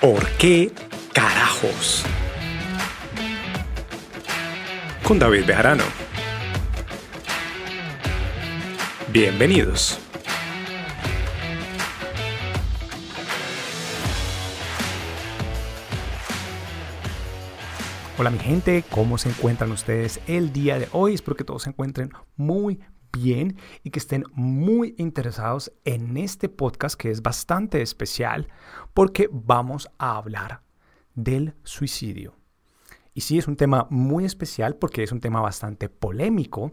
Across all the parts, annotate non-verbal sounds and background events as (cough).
¿Por qué carajos? Con David Bejarano. Bienvenidos. Hola mi gente, ¿cómo se encuentran ustedes el día de hoy? Espero que todos se encuentren muy bien y que estén muy interesados en este podcast que es bastante especial porque vamos a hablar del suicidio. Y sí, es un tema muy especial porque es un tema bastante polémico,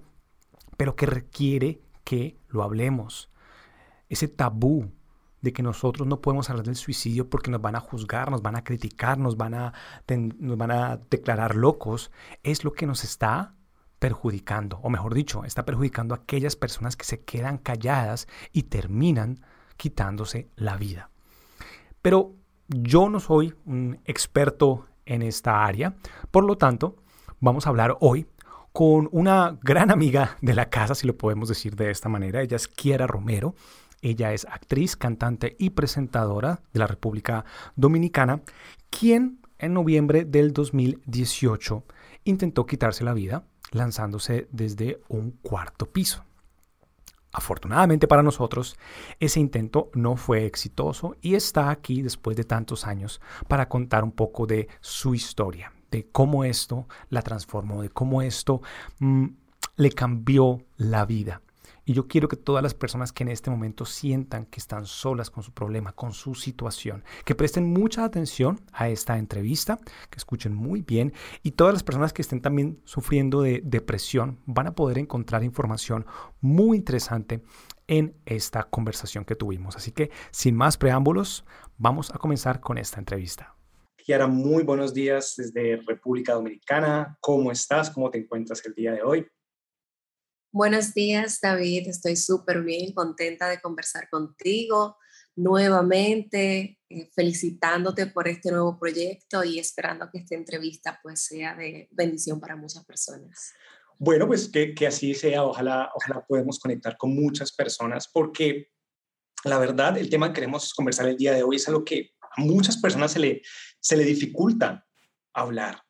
pero que requiere que lo hablemos. Ese tabú de que nosotros no podemos hablar del suicidio porque nos van a juzgar, nos van a criticar, nos van a, nos van a declarar locos, es lo que nos está perjudicando, o mejor dicho, está perjudicando a aquellas personas que se quedan calladas y terminan quitándose la vida. Pero yo no soy un experto en esta área, por lo tanto, vamos a hablar hoy con una gran amiga de la casa, si lo podemos decir de esta manera. Ella es Kiera Romero. Ella es actriz, cantante y presentadora de la República Dominicana, quien en noviembre del 2018 intentó quitarse la vida lanzándose desde un cuarto piso. Afortunadamente para nosotros, ese intento no fue exitoso y está aquí después de tantos años para contar un poco de su historia, de cómo esto la transformó, de cómo esto mm, le cambió la vida. Y yo quiero que todas las personas que en este momento sientan que están solas con su problema, con su situación, que presten mucha atención a esta entrevista, que escuchen muy bien y todas las personas que estén también sufriendo de depresión van a poder encontrar información muy interesante en esta conversación que tuvimos. Así que sin más preámbulos, vamos a comenzar con esta entrevista. Kiara, muy buenos días desde República Dominicana. ¿Cómo estás? ¿Cómo te encuentras el día de hoy? Buenos días, David. Estoy súper bien, contenta de conversar contigo nuevamente, eh, felicitándote por este nuevo proyecto y esperando que esta entrevista pues sea de bendición para muchas personas. Bueno, pues que, que así sea. Ojalá, ojalá podemos conectar con muchas personas porque la verdad, el tema que queremos conversar el día de hoy es algo que a muchas personas se le, se le dificulta hablar.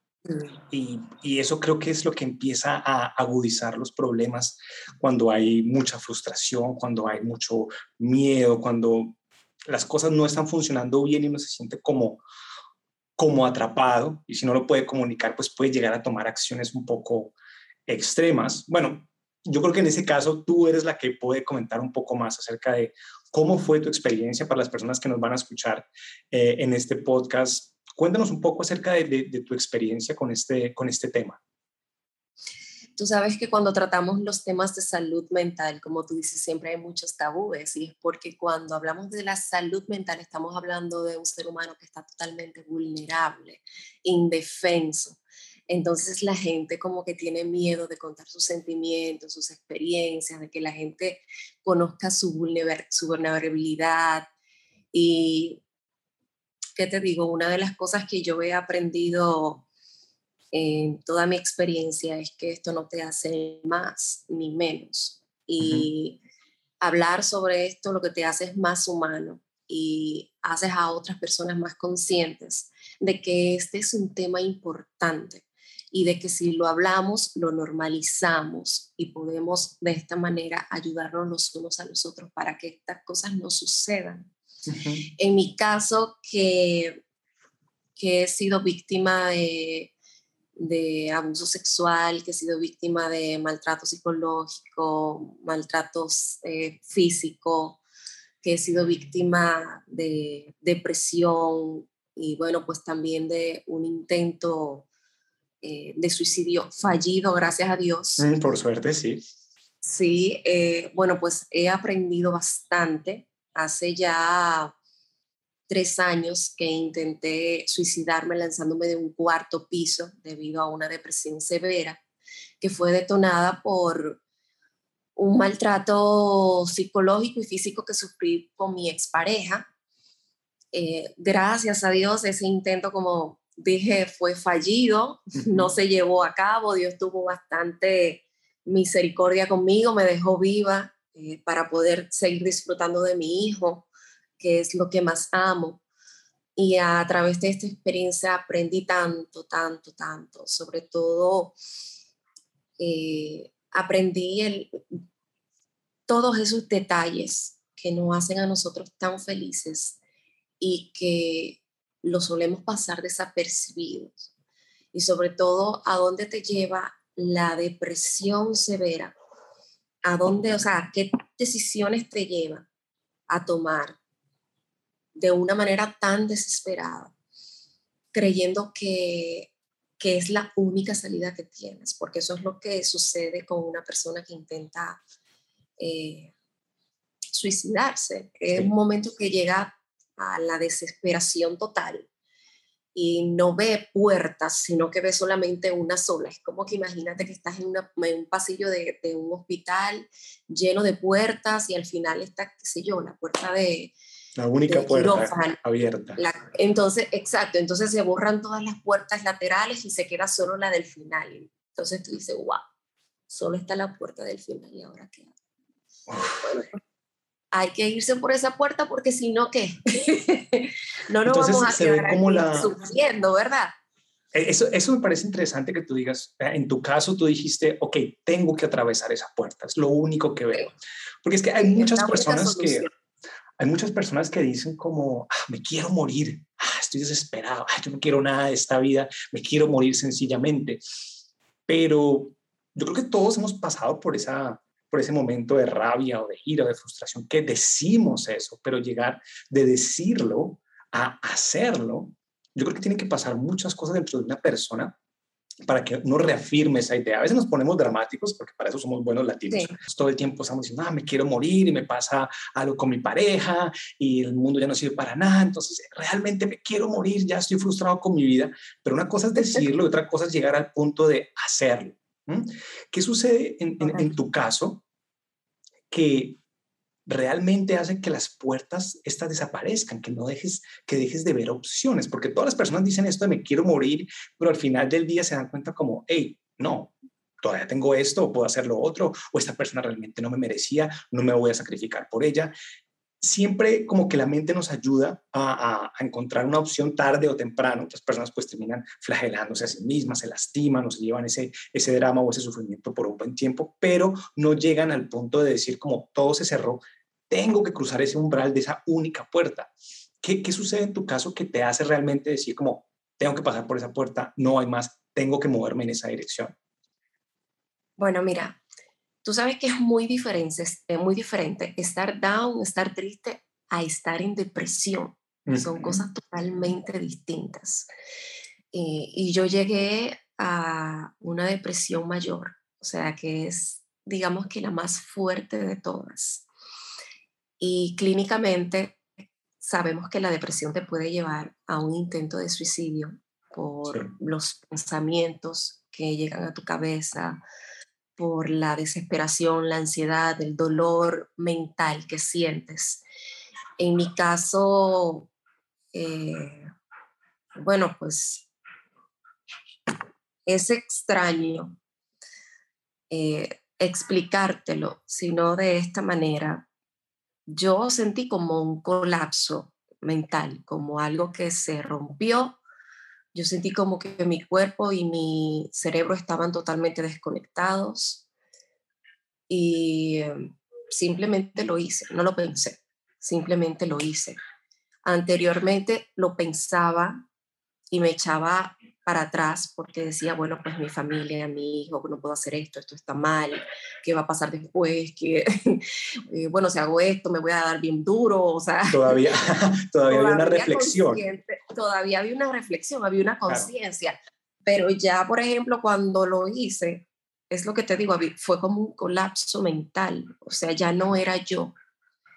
Y, eso creo que es lo que empieza a agudizar los problemas cuando hay mucha frustración, cuando hay mucho miedo, cuando las cosas no están funcionando bien y uno se siente como, como atrapado y si no lo puede comunicar, pues puede llegar a tomar acciones un poco extremas. Bueno, yo creo que en ese caso tú eres la que puede comentar un poco más acerca de cómo fue tu experiencia para las personas que nos van a escuchar eh, en este podcast Cuéntanos un poco acerca de, tu experiencia con este, con este tema. Tú sabes que cuando tratamos los temas de salud mental, como tú dices, siempre hay muchos tabúes y es porque cuando hablamos de la salud mental estamos hablando de un ser humano que está totalmente vulnerable, indefenso. Entonces la gente como que tiene miedo de contar sus sentimientos, sus experiencias, de que la gente conozca su, vulnerabilidad y ¿qué te digo? Una de las cosas que yo he aprendido en toda mi experiencia es que esto no te hace más ni menos. Y hablar sobre esto lo que te hace es más humano y haces a otras personas más conscientes de que este es un tema importante y de que si lo hablamos, lo normalizamos y podemos de esta manera ayudarnos los unos a los otros para que estas cosas no sucedan. En mi caso, que, que he sido víctima de, abuso sexual, que he sido víctima de maltrato psicológico, maltratos eh, físico, que he sido víctima de depresión y bueno, pues también de un intento eh, de suicidio fallido, gracias a Dios. Mm, por suerte, sí. Sí, eh, bueno, pues he aprendido bastante hace ya tres años que intenté suicidarme lanzándome de un cuarto piso debido a una depresión severa que fue detonada por un maltrato psicológico y físico que sufrí con mi expareja. Eh, gracias a Dios ese intento, como dije, fue fallido, no se llevó a cabo, Dios tuvo bastante misericordia conmigo, me dejó viva eh, para poder seguir disfrutando de mi hijo, que es lo que más amo. Y a través de esta experiencia aprendí tanto, tanto, tanto. Sobre todo, eh, aprendí todos esos detalles que nos hacen a nosotros tan felices y que lo solemos pasar desapercibidos. Y sobre todo, a dónde te lleva la depresión severa, a dónde, o sea, qué decisiones te lleva a tomar de una manera tan desesperada, creyendo que, es la única salida que tienes, porque eso es lo que sucede con una persona que intenta eh, suicidarse. Es un momento que llega a la desesperación total y no ve puertas, sino que ve solamente una sola. Es como que imagínate que estás en, un pasillo de, un hospital lleno de puertas y al final está, qué sé yo, la puerta de... La única puerta abierta. entonces, exacto, entonces se borran todas las puertas laterales y se queda solo la del final. Entonces tú dices, wow, solo está la puerta del final y ahora qué bueno, hay que irse por esa puerta porque si no, ¿qué? (laughs) no nos vamos a quedar como la... sufriendo, ¿verdad? E, eso, eso me parece interesante que tú digas, en tu caso tú dijiste, ok, tengo que atravesar esa puerta, es lo único que veo. Porque es que hay muchas personas que, hay muchas personas que dicen como, ah, me quiero morir, ah, estoy desesperado, ah, yo no quiero nada de esta vida, me quiero morir sencillamente. Pero yo creo que todos hemos pasado por esa, por ese momento de rabia o de ira o de frustración que decimos eso, pero llegar de decirlo a hacerlo, yo creo que tienen que pasar muchas cosas dentro de una persona para que uno reafirme esa idea. A veces nos ponemos dramáticos porque para eso somos buenos latinos. Todo el tiempo estamos diciendo, ah, me quiero morir y me pasa algo con mi pareja y el mundo ya no sirve para nada. Entonces, realmente me quiero morir, ya estoy frustrado con mi vida. Pero una cosa es decirlo y otra cosa es llegar al punto de hacerlo. ¿Qué sucede en, tu caso que realmente hace que las puertas estas desaparezcan, que no dejes, que dejes de ver opciones? Porque todas las personas dicen esto de me quiero morir, pero al final del día se dan cuenta como, hey, no, todavía tengo esto, puedo hacer lo otro, o esta persona realmente no me merecía, no me voy a sacrificar por ella siempre como que la mente nos ayuda a, encontrar una opción tarde o temprano. Otras personas pues terminan flagelándose a sí mismas, se lastiman o se llevan ese, ese drama o ese sufrimiento por un buen tiempo, pero no llegan al punto de decir como todo se cerró, tengo que cruzar ese umbral de esa única puerta. ¿Qué, qué sucede en tu caso que te hace realmente decir como tengo que pasar por esa puerta, no hay más, tengo que moverme en esa dirección? Bueno, mira, Tú sabes que es muy diferente, es muy diferente estar down, estar triste, a estar en depresión. Son cosas totalmente distintas. Eh, y yo llegué a una depresión mayor, o sea, que es, digamos que la más fuerte de todas. Y clínicamente sabemos que la depresión te puede llevar a un intento de suicidio por los pensamientos que llegan a tu cabeza, por la desesperación, la ansiedad, el dolor mental que sientes. En mi caso, eh, bueno, pues es extraño eh, explicártelo, sino de esta manera. Yo sentí como un colapso mental, como algo que se rompió yo sentí como que mi cuerpo y mi cerebro estaban totalmente desconectados y em, simplemente lo hice, no lo pensé, simplemente lo hice. Anteriormente lo pensaba y me echaba para atrás porque decía, bueno, pues mi familia, mi hijo, no puedo hacer esto, esto está mal, ¿qué va a pasar después? Eh, (laughs) bueno, si hago esto me voy a dar bien duro, o sea... Todavía, (laughs) (laughs) todavía, había una reflexión. Todavía había una reflexión, había una conciencia, pero ya, por ejemplo, cuando lo hice, es lo que te digo, fue como un colapso mental, o sea, ya no era yo,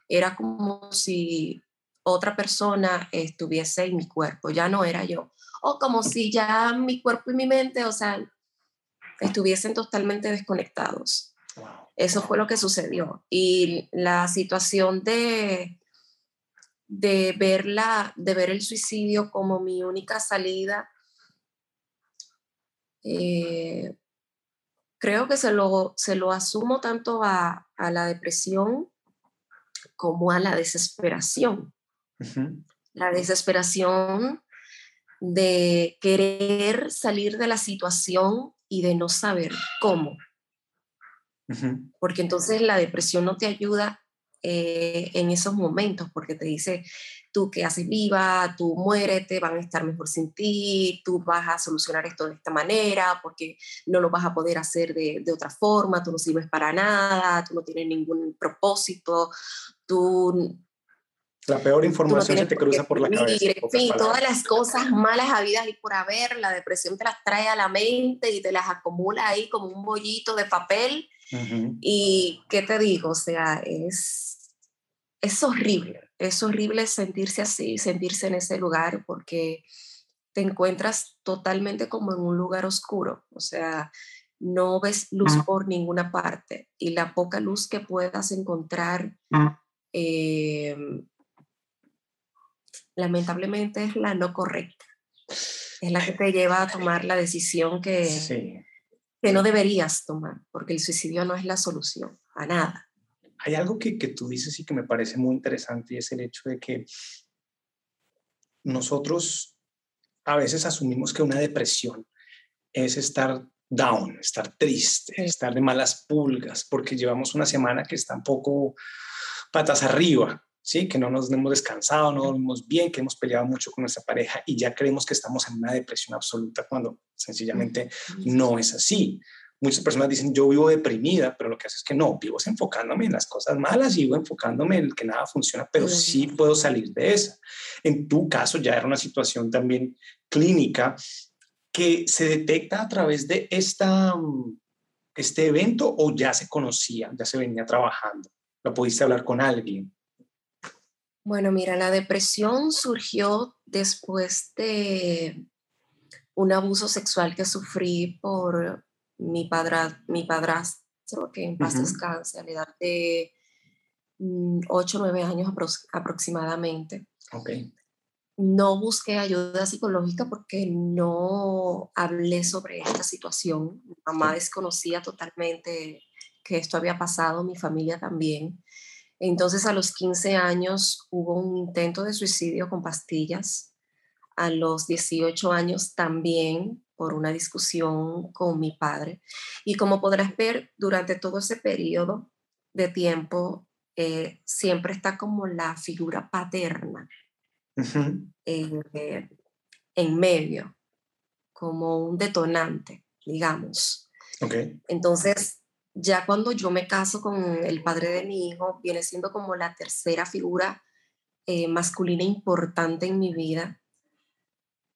era como si otra persona estuviese en mi cuerpo, ya no era yo o como si ya mi cuerpo y mi mente, o sea, estuviesen totalmente desconectados. Eso fue lo que sucedió. Y la situación de, de, verla, de ver el suicidio como mi única salida, eh, creo que se lo, se lo asumo tanto a, a la depresión como a la desesperación. La desesperación de querer salir de la situación y de no saber cómo. Porque entonces la depresión no te ayuda eh, en esos momentos, porque te dice, tú que haces viva, tú muérete, van a estar mejor sin ti, tú vas a solucionar esto de esta manera, porque no lo vas a poder hacer de, de otra forma, tú no sirves para nada, tú no tienes ningún propósito, tú la peor información se te cruza por la cabeza. Fin, todas las cosas malas habidas y por haber, la depresión te las trae a la mente y te las acumula ahí como un bollito de papel. Y qué te digo, o sea, es, es horrible, es horrible sentirse así, sentirse en ese lugar porque te encuentras totalmente como en un lugar oscuro, o sea, no ves luz por ninguna parte y la poca luz que puedas encontrar eh, lamentablemente es la no correcta. Es la que te lleva a tomar la decisión que, que no deberías tomar, porque el suicidio no es la solución a nada. Hay algo que, que tú dices y que me parece muy interesante y es el hecho de que nosotros a veces asumimos que una depresión es estar down, estar triste, estar de malas pulgas, porque llevamos una semana que está un poco patas arriba, ¿sí? que no nos hemos descansado, no dormimos bien, que hemos peleado mucho con nuestra pareja y ya creemos que estamos en una depresión absoluta cuando sencillamente no es así. Muchas personas dicen, yo vivo deprimida, pero lo que hace es que no, vivo enfocándome en las cosas malas y vivo enfocándome en que nada funciona, pero sí puedo salir de esa. En tu caso ya era una situación también clínica que se detecta a través de esta, este evento o ya se conocía, ya se venía trabajando. ¿Lo pudiste hablar con alguien? Bueno, mira, la depresión surgió después de un abuso sexual que sufrí por mi, padra, mi padrastro, que en paz descanse, a la edad de 8 mm, o 9 años aproximadamente. Okay. No busqué ayuda psicológica porque no hablé sobre esta situación. Mi mamá desconocía totalmente que esto había pasado, mi familia también. Entonces a los 15 años hubo un intento de suicidio con pastillas. A los 18 años también por una discusión con mi padre. Y como podrás ver, durante todo ese periodo de tiempo eh, siempre está como la figura paterna eh, en medio, como un detonante, digamos. Okay. Entonces, ya cuando yo me caso con el padre de mi hijo, viene siendo como la tercera figura eh, masculina importante en mi vida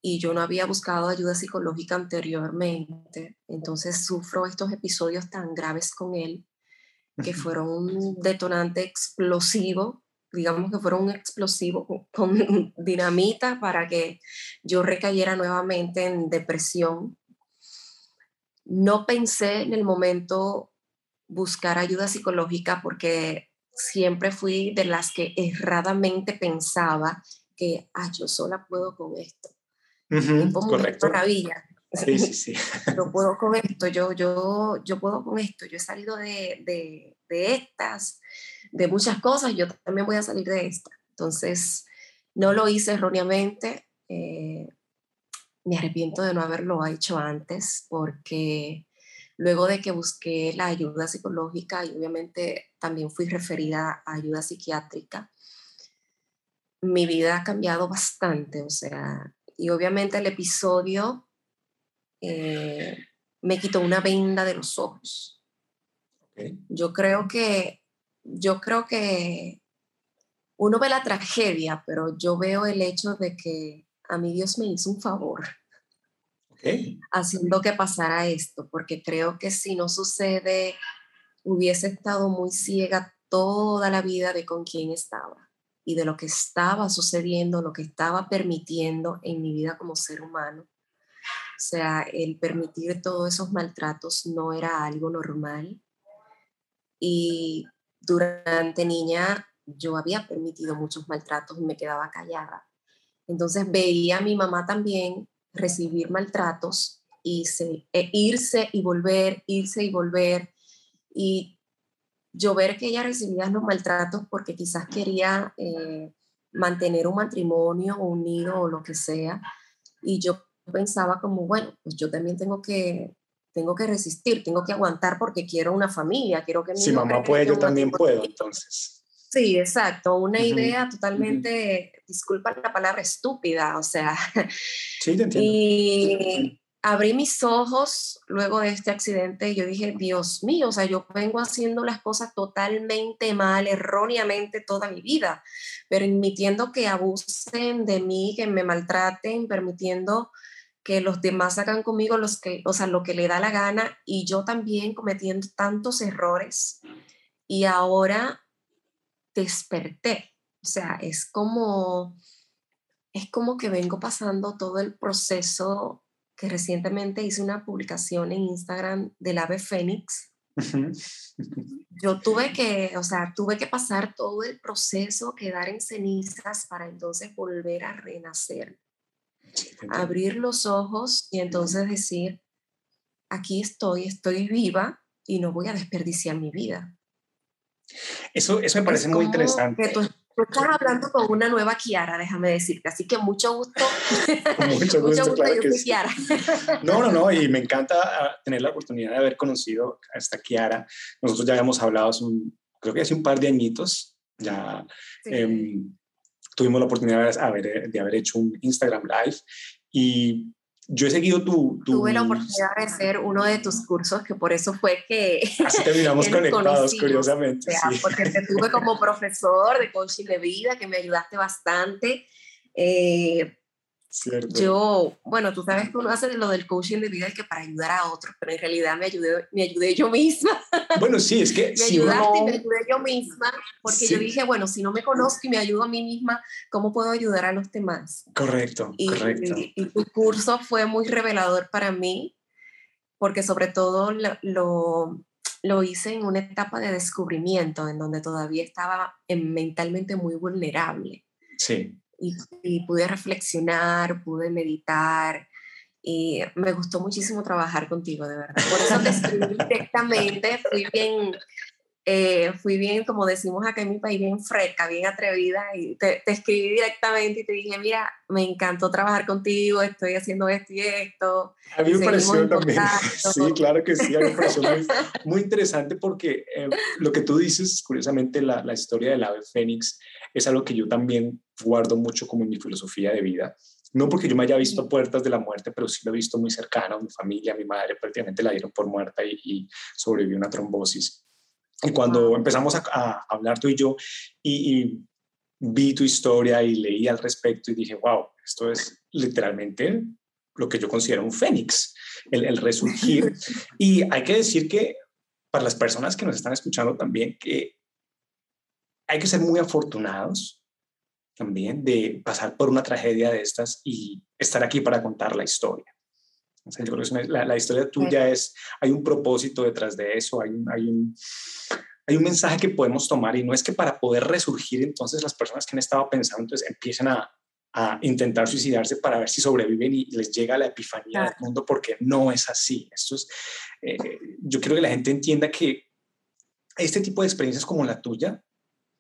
y yo no había buscado ayuda psicológica anteriormente, entonces sufro estos episodios tan graves con él que fueron un detonante explosivo, digamos que fueron un explosivo con, con (laughs) dinamita para que yo recayera nuevamente en depresión. No pensé en el momento buscar ayuda psicológica porque siempre fui de las que erradamente pensaba que, ah, yo sola puedo con esto. correcto. Maravilla. Sí, sí, (laughs) sí. yo (laughs) puedo con esto, yo, yo, yo puedo con esto, yo he salido de, de, de estas, de muchas cosas, yo también voy a salir de esta. Entonces, no lo hice erróneamente. Eh, me arrepiento de no haberlo hecho antes porque Luego de que busqué la ayuda psicológica y obviamente también fui referida a ayuda psiquiátrica, mi vida ha cambiado bastante, o sea, y obviamente el episodio eh, me quitó una venda de los ojos. Yo creo que, yo creo que uno ve la tragedia, pero yo veo el hecho de que a mí Dios me hizo un favor haciendo que pasara esto, porque creo que si no sucede, hubiese estado muy ciega toda la vida de con quién estaba y de lo que estaba sucediendo, lo que estaba permitiendo en mi vida como ser humano. O sea, el permitir todos esos maltratos no era algo normal. Y durante niña yo había permitido muchos maltratos y me quedaba callada. Entonces veía a mi mamá también recibir maltratos y e irse y volver, irse y volver. Y yo ver que ella recibía los maltratos porque quizás quería eh, mantener un matrimonio unido o lo que sea. Y yo pensaba como, bueno, pues yo también tengo que, tengo que resistir, tengo que aguantar porque quiero una familia, quiero que mi Si mamá puede, yo también puedo, entonces. Sí, exacto, una idea totalmente, disculpa la palabra estúpida, o sea. Sí, te entiendo. Y abrí mis ojos luego de este accidente y yo dije, Dios mío, o sea, yo vengo haciendo las cosas totalmente mal, erróneamente toda mi vida, permitiendo que abusen de mí, que me maltraten, permitiendo que los demás hagan conmigo los que, o sea, lo que le da la gana y yo también cometiendo tantos errores y ahora desperté. O sea, es como es como que vengo pasando todo el proceso que recientemente hice una publicación en Instagram del ave fénix. Yo tuve que, o sea, tuve que pasar todo el proceso, quedar en cenizas para entonces volver a renacer abrir los ojos y entonces decir, aquí estoy, estoy viva y no voy a desperdiciar mi vida. Eso, eso me parece muy interesante. tú, estás hablando con una nueva Kiara, déjame decirte, así que mucho gusto. (laughs) (laughs) mucho gusto, yo soy Kiara. (laughs) no, no, no, y me encanta ah, tener la oportunidad de haber conocido a esta Kiara. Nosotros ya habíamos hablado, creo que hace un par de añitos, ya em, tuvimos la oportunidad de haber, de haber hecho un Instagram Live y yo he seguido tu, Tuve la oportunidad de hacer uno de tus cursos, que por eso fue que... (laughs) Así terminamos (laughs) conectados, curiosamente. Porque te tuve como profesor de coaching de vida, que me ayudaste bastante. Eh, yo, bueno, tú sabes que uno hace lo del coaching de vida que para ayudar a otros, pero en realidad me ayudé, me ayudé yo misma. Bueno, sí, es que (laughs) me ayudaste y me ayudé yo misma, porque yo dije, bueno, si no me conozco y me ayudo a mí misma, ¿cómo puedo ayudar a los demás? Correcto, y, correcto. Y, tu curso fue muy revelador para mí, porque sobre todo lo, lo, lo hice en una etapa de descubrimiento, en donde todavía estaba mentalmente muy vulnerable. Sí y, pude reflexionar, pude meditar y me gustó muchísimo trabajar contigo, de verdad. Por eso te escribí (laughs) directamente, fui bien, eh, fui bien, como decimos acá en mi país, bien fresca, bien atrevida y te, te, escribí directamente y te dije, mira, me encantó trabajar contigo, estoy haciendo esto y esto. A mí me pareció también, (laughs) sí, claro que sí, a mí me pareció (laughs) muy, interesante porque eh, lo que tú dices, curiosamente, la, la historia del ave fénix es algo que yo también guardo mucho como mi filosofía de vida. No porque yo me haya visto puertas de la muerte, pero sí lo he visto muy cercano. Mi familia, mi madre prácticamente la dieron por muerta y, sobrevivió a una trombosis. Y cuando empezamos a, hablar tú y yo y, vi tu historia y leí al respecto y dije, wow, esto es literalmente lo que yo considero un fénix, el, el resurgir. (laughs) y hay que decir que para las personas que nos están escuchando también, que hay que ser muy afortunados también de pasar por una tragedia de estas y estar aquí para contar la historia. yo creo que la, historia tuya es, hay un propósito detrás de eso, hay un, hay, un, hay un mensaje que podemos tomar y no es que para poder resurgir entonces las personas que han estado pensando entonces empiecen a, a intentar suicidarse para ver si sobreviven y les llega la epifanía del mundo porque no es así. Esto es, eh, yo quiero que la gente entienda que este tipo de experiencias como la tuya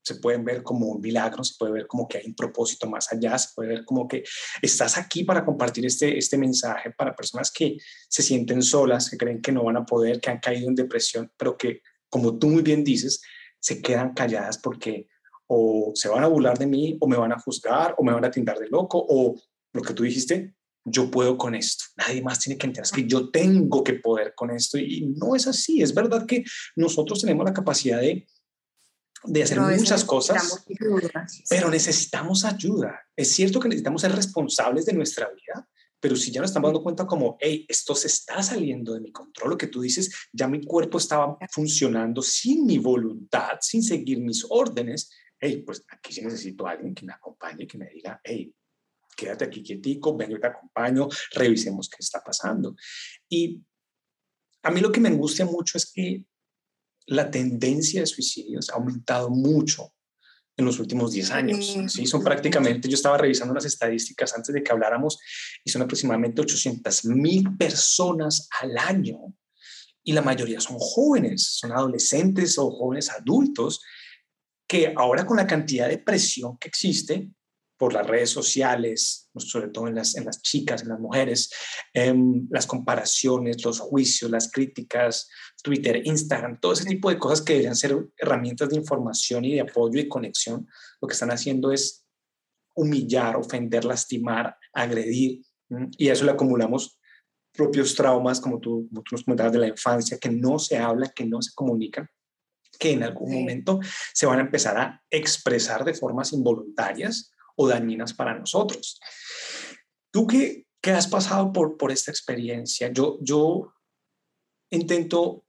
se pueden ver como un milagro, se puede ver como que hay un propósito más allá, se puede ver como que estás aquí para compartir este, este mensaje para personas que se sienten solas, que creen que no van a poder, que han caído en depresión, pero que, como tú muy bien dices, se quedan calladas porque o se van a burlar de mí, o me van a juzgar, o me van a tindar de loco, o lo que tú dijiste, yo puedo con esto. Nadie más tiene que enterar que yo tengo que poder con esto. Y no es así. Es verdad que nosotros tenemos la capacidad de de hacer muchas cosas, pero necesitamos ayuda. Es cierto que necesitamos ser responsables de nuestra vida, pero si ya nos estamos dando cuenta como, hey, esto se está saliendo de mi control, lo que tú dices, ya mi cuerpo estaba funcionando sin mi voluntad, sin seguir mis órdenes, hey, pues aquí sí necesito a alguien que me acompañe, que me diga, hey, quédate aquí quietico, vengo y te acompaño, revisemos qué está pasando. Y a mí lo que me angustia mucho es que la tendencia de suicidios ha aumentado mucho en los últimos 10 años. Sí, son prácticamente, yo estaba revisando las estadísticas antes de que habláramos, y son aproximadamente 800 mil personas al año. Y la mayoría son jóvenes, son adolescentes o jóvenes adultos, que ahora con la cantidad de presión que existe, por las redes sociales, sobre todo en las, en las chicas, en las mujeres, em, las comparaciones, los juicios, las críticas, Twitter, Instagram, todo ese tipo de cosas que deberían ser herramientas de información y de apoyo y conexión, lo que están haciendo es humillar, ofender, lastimar, agredir, y a eso le acumulamos propios traumas, como tú, como tú nos comentabas de la infancia, que no se habla, que no se comunican, que en algún momento se van a empezar a expresar de formas involuntarias o dañinas para nosotros. Tú qué qué has pasado por, por esta experiencia, yo, yo intento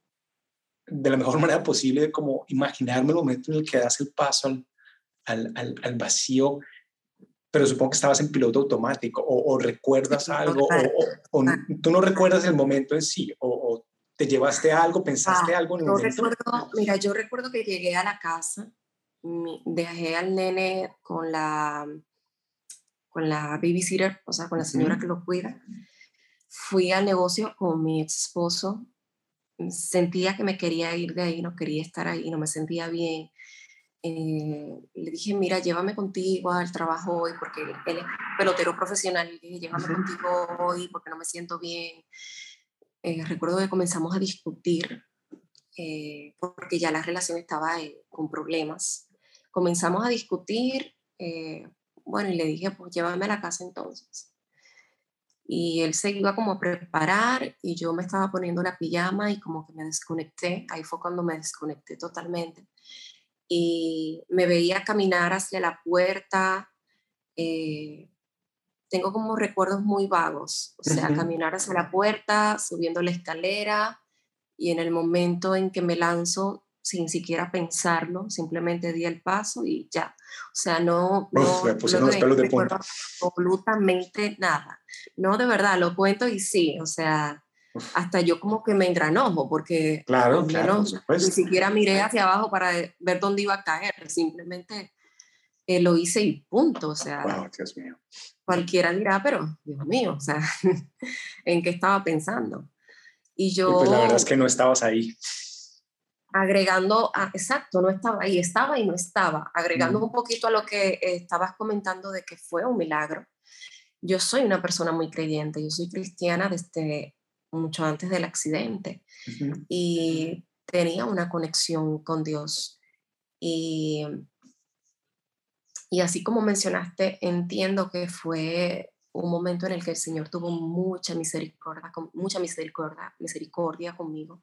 de la mejor (laughs) manera posible como imaginarme el momento en el que das el paso al, al, al, vacío, pero supongo que estabas en piloto automático o, recuerdas algo o, tú no recuerdas el momento en sí o, te llevaste algo, pensaste ah, algo en el momento. Recuerdo, mira, yo recuerdo que llegué a la casa, dejé al nene con la con la babysitter, o sea, con la señora que lo cuida. Fui al negocio con mi ex esposo. Sentía que me quería ir de ahí, no quería estar ahí, no me sentía bien. Eh, le dije, mira, llévame contigo al trabajo hoy, porque él es pelotero profesional. Le dije, llévame contigo hoy porque no me siento bien. Eh, recuerdo que comenzamos a discutir eh, porque ya la relación estaba con problemas. Comenzamos a discutir bueno, y le dije, pues llévame a la casa entonces. Y él se iba como a preparar y yo me estaba poniendo la pijama y como que me desconecté. Ahí fue cuando me desconecté totalmente. Y me veía caminar hacia la puerta. Eh, tengo como recuerdos muy vagos, o sea, caminar hacia la puerta, subiendo la escalera y en el momento en que me lanzo, sin siquiera pensarlo, simplemente di el paso y ya. O sea, no, no, absolutamente nada. No, de verdad, lo cuento y sí, o sea, hasta yo como que me engranojo porque claro, ni siquiera miré hacia abajo para ver dónde iba a caer, simplemente eh, lo hice y punto, o sea, Dios mío. cualquiera dirá, pero Dios mío, o sea, (laughs) ¿en qué estaba pensando? Y yo... pues la verdad es que no estabas ahí agregando, a, exacto, no estaba ahí, estaba y no estaba, agregando un poquito a lo que estabas comentando de que fue un milagro. Yo soy una persona muy creyente, yo soy cristiana desde mucho antes del accidente y tenía una conexión con Dios. Y, y así como mencionaste, entiendo que fue un momento en el que el Señor tuvo mucha misericordia, mucha misericordia, misericordia conmigo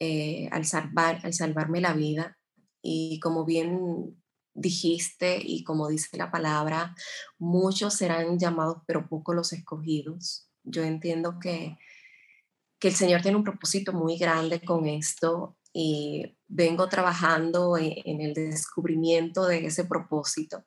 eh, al, salvar, al salvarme la vida. Y como bien dijiste y como dice la palabra, muchos serán llamados, pero pocos los escogidos. Yo entiendo que, que el Señor tiene un propósito muy grande con esto y vengo trabajando en, en el descubrimiento de ese propósito.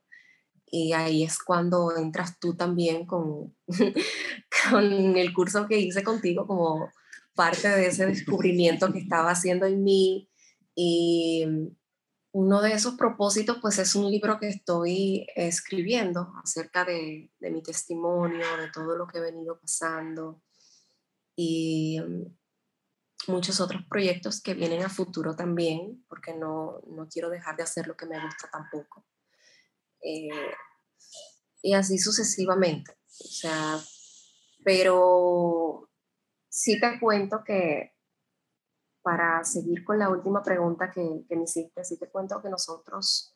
Y ahí es cuando entras tú también con, (laughs) con el curso que hice contigo, como parte de ese descubrimiento que estaba haciendo en mí. Y uno de esos propósitos, pues es un libro que estoy escribiendo acerca de, mi testimonio, de todo lo que he venido pasando y muchos otros proyectos que vienen a futuro también, porque no, no quiero dejar de hacer lo que me gusta tampoco. Eh, y así sucesivamente. O sea, pero sí te cuento que para seguir con la última pregunta que, me hiciste, sí te cuento que nosotros,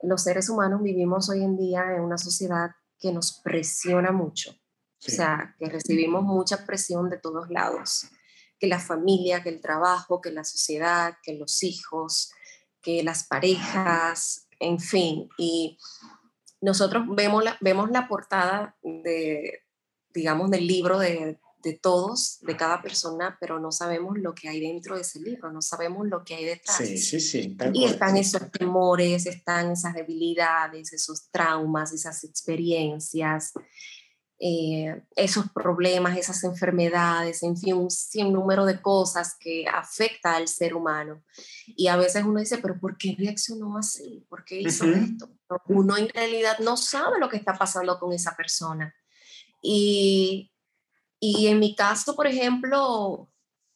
los seres humanos, vivimos hoy en día en una sociedad que nos presiona mucho. O sea, que recibimos mucha presión de todos lados. Que la familia, que el trabajo, que la sociedad, que los hijos, que las parejas, en fin. Y nosotros vemos la, vemos la portada de, digamos, del libro de de todos, de cada persona, pero no sabemos lo que hay dentro de ese libro, no sabemos lo que hay detrás. Sí, sí, sí. Y están esos temores, están esas debilidades, esos traumas, esas experiencias, eh, esos problemas, esas enfermedades, en fin, un sinnúmero de cosas que afecta al ser humano. Y a veces uno dice, pero ¿por qué reaccionó así? ¿Por qué hizo esto? Uno en realidad no sabe lo que está pasando con esa persona. Y y en mi caso, por ejemplo,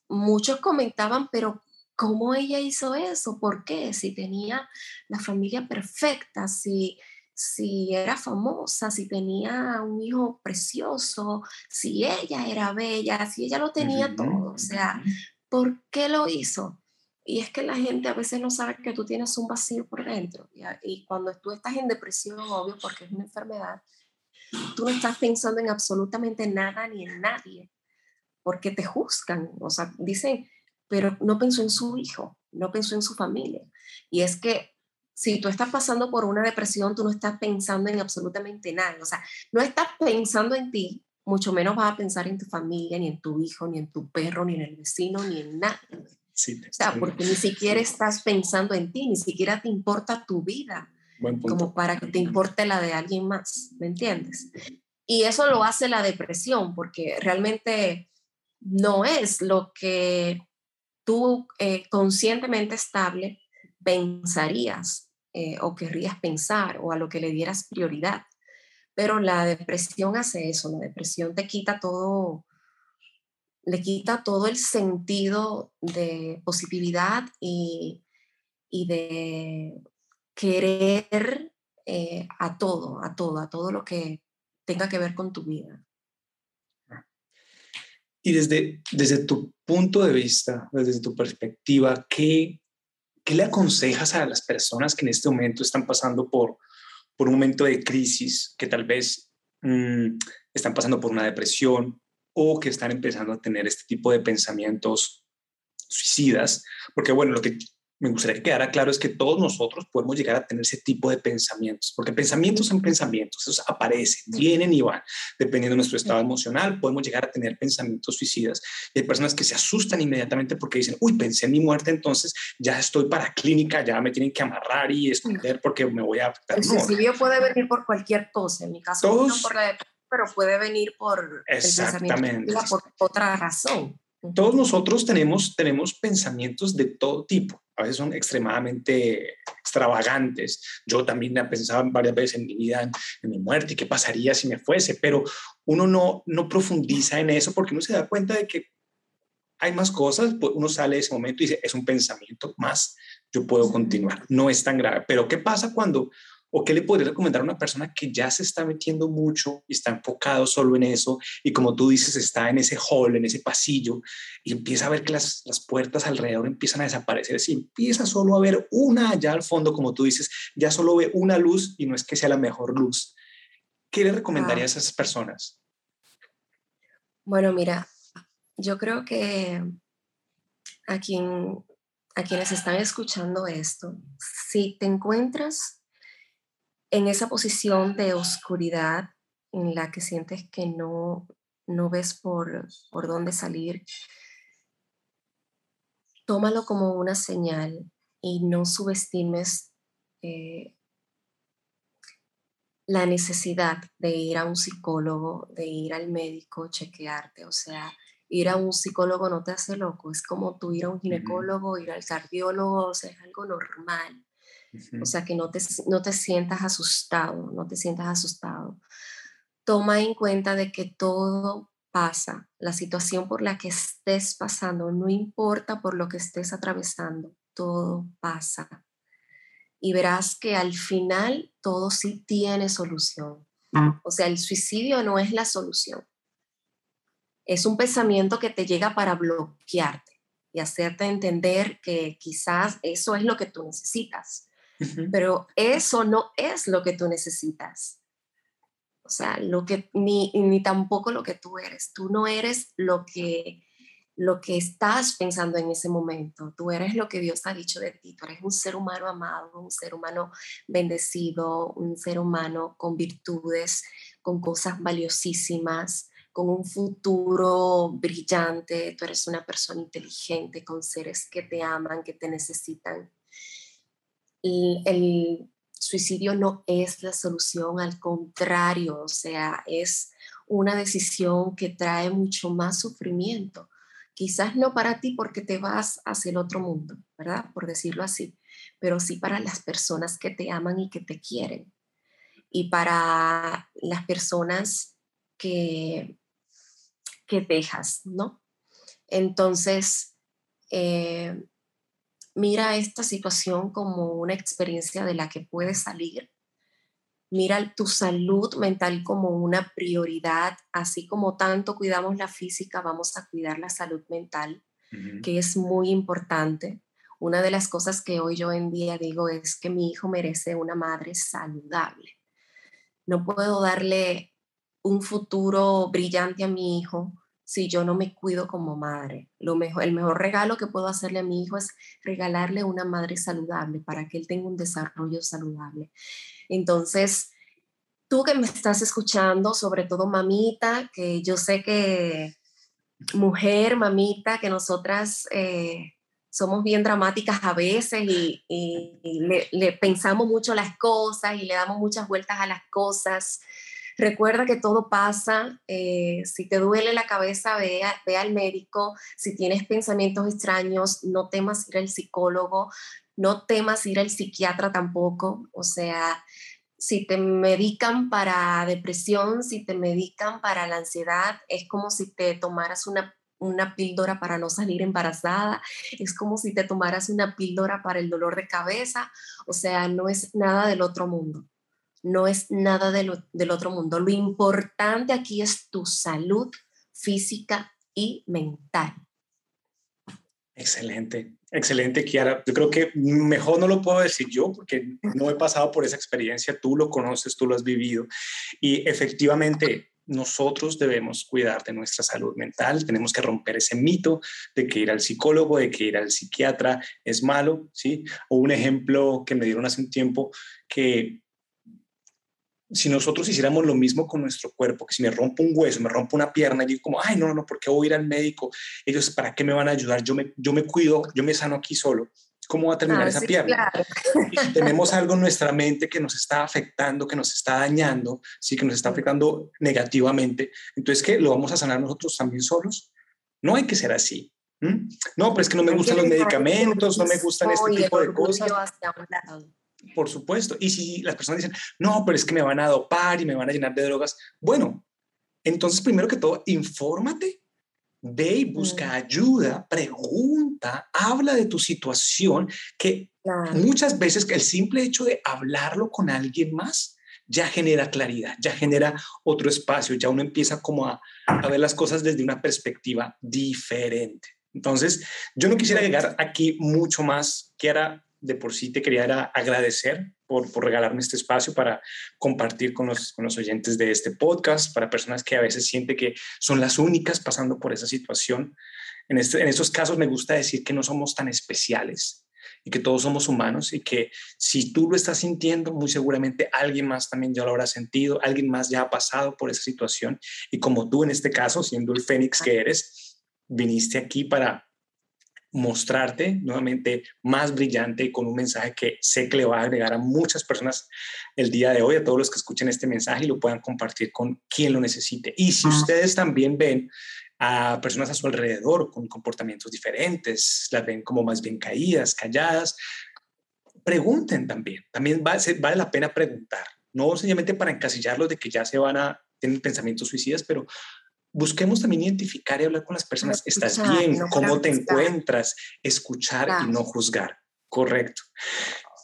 muchos comentaban, pero ¿cómo ella hizo eso? ¿Por qué? Si tenía la familia perfecta, si, si era famosa, si tenía un hijo precioso, si ella era bella, si ella lo tenía todo. O sea, ¿por qué lo hizo? Y es que la gente a veces no sabe que tú tienes un vacío por dentro. Y cuando tú estás en depresión, obvio, porque es una enfermedad, tú no estás pensando en absolutamente nada ni en nadie, porque te juzgan. O sea, dicen, pero no pensó en su hijo, no pensó en su familia. Y es que si tú estás pasando por una depresión, tú no estás pensando en absolutamente nada. O sea, no estás pensando en ti, mucho menos vas a pensar en tu familia, ni en tu hijo, ni en tu perro, ni en el vecino, ni en nada. Sí, o sea, porque ni siquiera estás pensando en ti, ni siquiera te importa tu vida, como para que te importe la de alguien más, ¿me entiendes? Y eso lo hace la depresión, porque realmente no es lo que tú eh, conscientemente estable pensarías eh, o querrías pensar o a lo que le dieras prioridad. Pero la depresión hace eso, la depresión te quita todo, le quita todo el sentido de positividad y, de querer eh, a todo, a todo, a todo lo que tenga que ver con tu vida. Y desde, desde tu punto de vista, desde tu perspectiva, ¿qué, ¿qué le aconsejas a las personas que en este momento están pasando por, por un momento de crisis, que tal vez mm, están pasando por una depresión o que están empezando a tener este tipo de pensamientos suicidas? Porque bueno, lo que me gustaría que quedara claro es que todos nosotros podemos llegar a tener ese tipo de pensamientos, porque pensamientos son pensamientos, esos aparecen, vienen y van. Dependiendo de nuestro estado emocional, podemos llegar a tener pensamientos suicidas. Y hay personas que se asustan inmediatamente porque dicen, uy, pensé en mi muerte, entonces ya estoy para clínica, ya me tienen que amarrar y esconder porque me voy a... El suicidio puede venir por cualquier cosa, en mi caso todos, no por la pero puede venir por exactamente. por otra razón. Todos nosotros tenemos, tenemos pensamientos de todo tipo a veces son extremadamente extravagantes. Yo también he pensado varias veces en mi vida, en, mi muerte y qué pasaría si me fuese, pero uno no, no profundiza en eso porque uno se da cuenta de que hay más cosas, pues uno sale de ese momento y dice, es un pensamiento más, yo puedo continuar, no es tan grave. Pero ¿qué pasa cuando ¿O qué le podría recomendar a una persona que ya se está metiendo mucho y está enfocado solo en eso y como tú dices, está en ese hall, en ese pasillo y empieza a ver que las, las puertas alrededor empiezan a desaparecer? Si empieza solo a ver una allá al fondo, como tú dices, ya solo ve una luz y no es que sea la mejor luz. ¿Qué le recomendaría a esas personas? Bueno, mira, yo creo que a, quien, a quienes están escuchando esto, si te encuentras en esa posición de oscuridad en la que sientes que no, no ves por, por dónde salir, tómalo como una señal y no subestimes eh, la necesidad de ir a un psicólogo, de ir al médico, chequearte. O sea, ir a un psicólogo no te hace loco, es como tú ir a un ginecólogo, ir al cardiólogo, o sea, es algo normal. O sea, que no te, no te sientas asustado, no te sientas asustado. Toma en cuenta de que todo pasa, la situación por la que estés pasando, no importa por lo que estés atravesando, todo pasa. Y verás que al final todo sí tiene solución. Mm. O sea, el suicidio no es la solución. Es un pensamiento que te llega para bloquearte y hacerte entender que quizás eso es lo que tú necesitas pero eso no es lo que tú necesitas. O sea, lo que, ni, ni tampoco lo que tú eres. Tú no eres lo que, lo que estás pensando en ese momento. Tú eres lo que Dios ha dicho de ti. Tú eres un ser humano amado, un ser humano bendecido, un ser humano con virtudes, con cosas valiosísimas, con un futuro brillante. Tú eres una persona inteligente, con seres que te aman, que te necesitan el, suicidio no es la solución, al contrario, o sea, es una decisión que trae mucho más sufrimiento. Quizás no para ti porque te vas hacia el otro mundo, ¿verdad? Por decirlo así, pero sí para las personas que te aman y que te quieren. Y para las personas que, que dejas, ¿no? Entonces, eh, mira esta situación como una experiencia de la que puedes salir mira tu salud mental como una prioridad, así como tanto cuidamos la física, vamos a cuidar la salud mental, que es muy importante. Una de las cosas que hoy yo en día digo es que mi hijo merece una madre saludable. No puedo darle un futuro brillante a mi hijo si yo no me cuido como madre. Lo mejor, el mejor regalo que puedo hacerle a mi hijo es regalarle una madre saludable para que él tenga un desarrollo saludable. Entonces, tú que me estás escuchando, sobre todo mamita, que yo sé que mujer, mamita, que nosotras eh, somos bien dramáticas a veces y, le, le, pensamos mucho las cosas y le damos muchas vueltas a las cosas. Recuerda que todo pasa. Eh, si te duele la cabeza, ve, ve al médico. Si tienes pensamientos extraños, no temas ir al psicólogo. No temas ir al psiquiatra tampoco. O sea, si te medican para depresión, si te medican para la ansiedad, es como si te tomaras una, una píldora para no salir embarazada, es como si te tomaras una píldora para el dolor de cabeza, o sea, no es nada del otro mundo no es nada del otro mundo. Lo importante aquí es tu salud física y mental. Excelente, excelente, Kiara. Yo creo que mejor no lo puedo decir yo porque no he pasado por esa experiencia. Tú lo conoces, tú lo has vivido. Y efectivamente, nosotros debemos cuidar de nuestra salud mental, tenemos que romper ese mito de que ir al psicólogo, de que ir al psiquiatra es malo, ¿sí? O un ejemplo que me dieron hace un tiempo que si nosotros hiciéramos lo mismo con nuestro cuerpo, que si me rompo un hueso, me rompo una pierna, y digo como, ay, no, no, ¿por qué voy a ir al médico? Ellos, ¿para qué me van a ayudar? Yo me, yo me cuido, yo me sano aquí solo. ¿Cómo va a terminar ah, esa pierna? Y si tenemos algo en nuestra mente que nos está afectando, que nos está dañando, sí, que nos está afectando negativamente, entonces, ¿qué? ¿Lo vamos a sanar nosotros también solos? No hay que ser así. No, pero es que no me gustan los medicamentos, no me gustan este tipo de cosas. Por supuesto. Y si las personas dicen, no, pero es que me van a dopar y me van a llenar de drogas, bueno, entonces primero que todo, infórmate, ve y busca ayuda, pregunta, habla de tu situación, que muchas veces el simple hecho de hablarlo con alguien más ya genera claridad, ya genera otro espacio, ya uno empieza como a, a ver las cosas desde una perspectiva diferente. Entonces, yo no quisiera llegar aquí mucho más, que era de por sí te quería agradecer por, regalarme este espacio para compartir con los, con los oyentes de este podcast, para personas que a veces sienten que son las únicas pasando por esa situación. En, este, en estos casos me gusta decir que no somos tan especiales y que todos somos humanos y que si tú lo estás sintiendo, muy seguramente alguien más también ya lo habrá sentido, alguien más ya ha pasado por esa situación y como tú en este caso, siendo el fénix que eres, viniste aquí para mostrarte nuevamente más brillante y con un mensaje que sé que le va a agregar a muchas personas el día de hoy, a todos los que escuchen este mensaje y lo puedan compartir con quien lo necesite. Y si ustedes también ven a personas a su alrededor con comportamientos diferentes, las ven como más bien caídas, calladas, pregunten también. También vale la pena preguntar, no sencillamente para encasillarlos de que ya se van a tener pensamientos suicidas, pero busquemos también identificar y hablar con las personas. ¿Estás bien? ¿Cómo te encuentras? Escuchar y no juzgar. Correcto.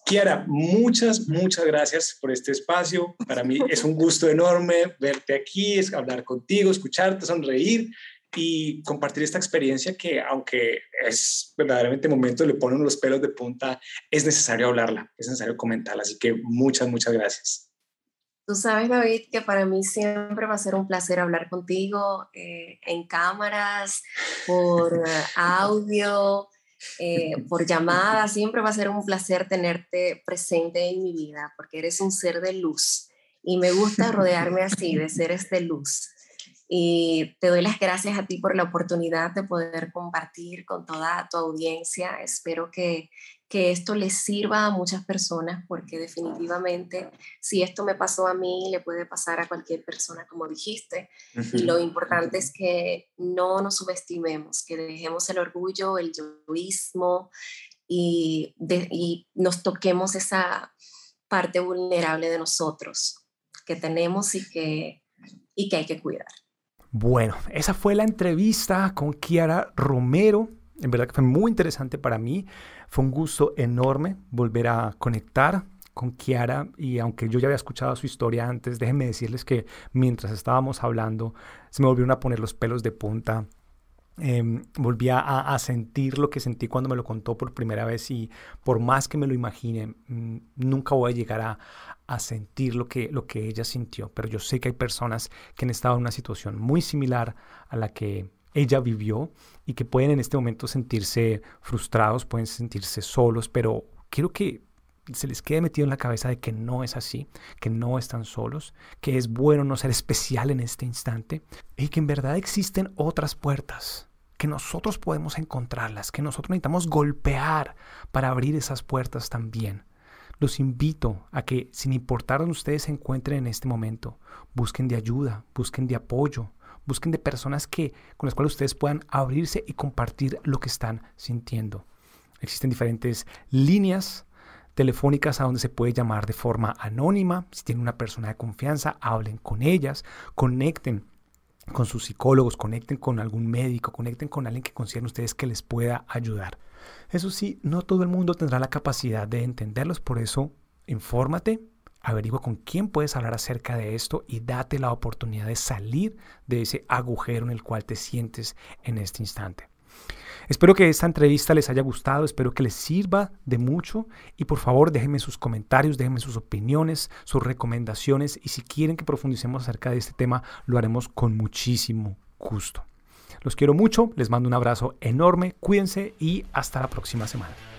Kiara, muchas, muchas gracias por este espacio. Para mí es un gusto (laughs) enorme verte aquí, es hablar contigo, escucharte, sonreír y compartir esta experiencia que, aunque es verdaderamente momento, le ponen los pelos de punta, es necesario hablarla, es necesario comentarla. Así que muchas, muchas gracias. Tú sabes, David, que para mí siempre va a ser un placer hablar contigo eh, en cámaras, por audio, eh, por llamada. Siempre va a ser un placer tenerte presente en mi vida porque eres un ser de luz y me gusta rodearme así, de seres de luz. Y te doy las gracias a ti por la oportunidad de poder compartir con toda tu audiencia. Espero que, que esto les sirva a muchas personas porque definitivamente si esto me pasó a mí, le puede pasar a cualquier persona, como dijiste. Y lo importante es que no nos subestimemos, que dejemos el orgullo, el yoísmo y, y nos toquemos esa parte vulnerable de nosotros que tenemos y que, y que hay que cuidar. Bueno, esa fue la entrevista con Kiara Romero. En verdad que fue muy interesante para mí. Fue un gusto enorme volver a conectar con Kiara y aunque yo ya había escuchado su historia antes, déjenme decirles que mientras estábamos hablando se me volvieron a poner los pelos de punta. Eh, volví a, a, sentir lo que sentí cuando me lo contó por primera vez y por más que me lo imagine, mm, nunca voy a llegar a, a, sentir lo que, lo que ella sintió. Pero yo sé que hay personas que han estado en una situación muy similar a la que ella vivió y que pueden en este momento sentirse frustrados, pueden sentirse solos, pero quiero que se les quede metido en la cabeza de que no es así, que no están solos, que es bueno no ser especial en este instante y que en verdad existen otras puertas, que nosotros podemos encontrarlas, que nosotros necesitamos golpear para abrir esas puertas también. Los invito a que, sin importar donde ustedes se encuentren en este momento, busquen de ayuda, busquen de apoyo, busquen de personas que, con las cuales ustedes puedan abrirse y compartir lo que están sintiendo. Existen diferentes líneas telefónicas a donde se puede llamar de forma anónima. Si tienen una persona de confianza, hablen con ellas, conecten con sus psicólogos, conecten con algún médico, conecten con alguien que consideren ustedes que les pueda ayudar. Eso sí, no todo el mundo tendrá la capacidad de entenderlos, por eso infórmate, averigua con quién puedes hablar acerca de esto y date la oportunidad de salir de ese agujero en el cual te sientes en este instante. Espero que esta entrevista les haya gustado, espero que les sirva de mucho y por favor déjenme sus comentarios, déjenme sus opiniones, sus recomendaciones y si quieren que profundicemos acerca de este tema lo haremos con muchísimo gusto. Los quiero mucho, les mando un abrazo enorme, cuídense y hasta la próxima semana.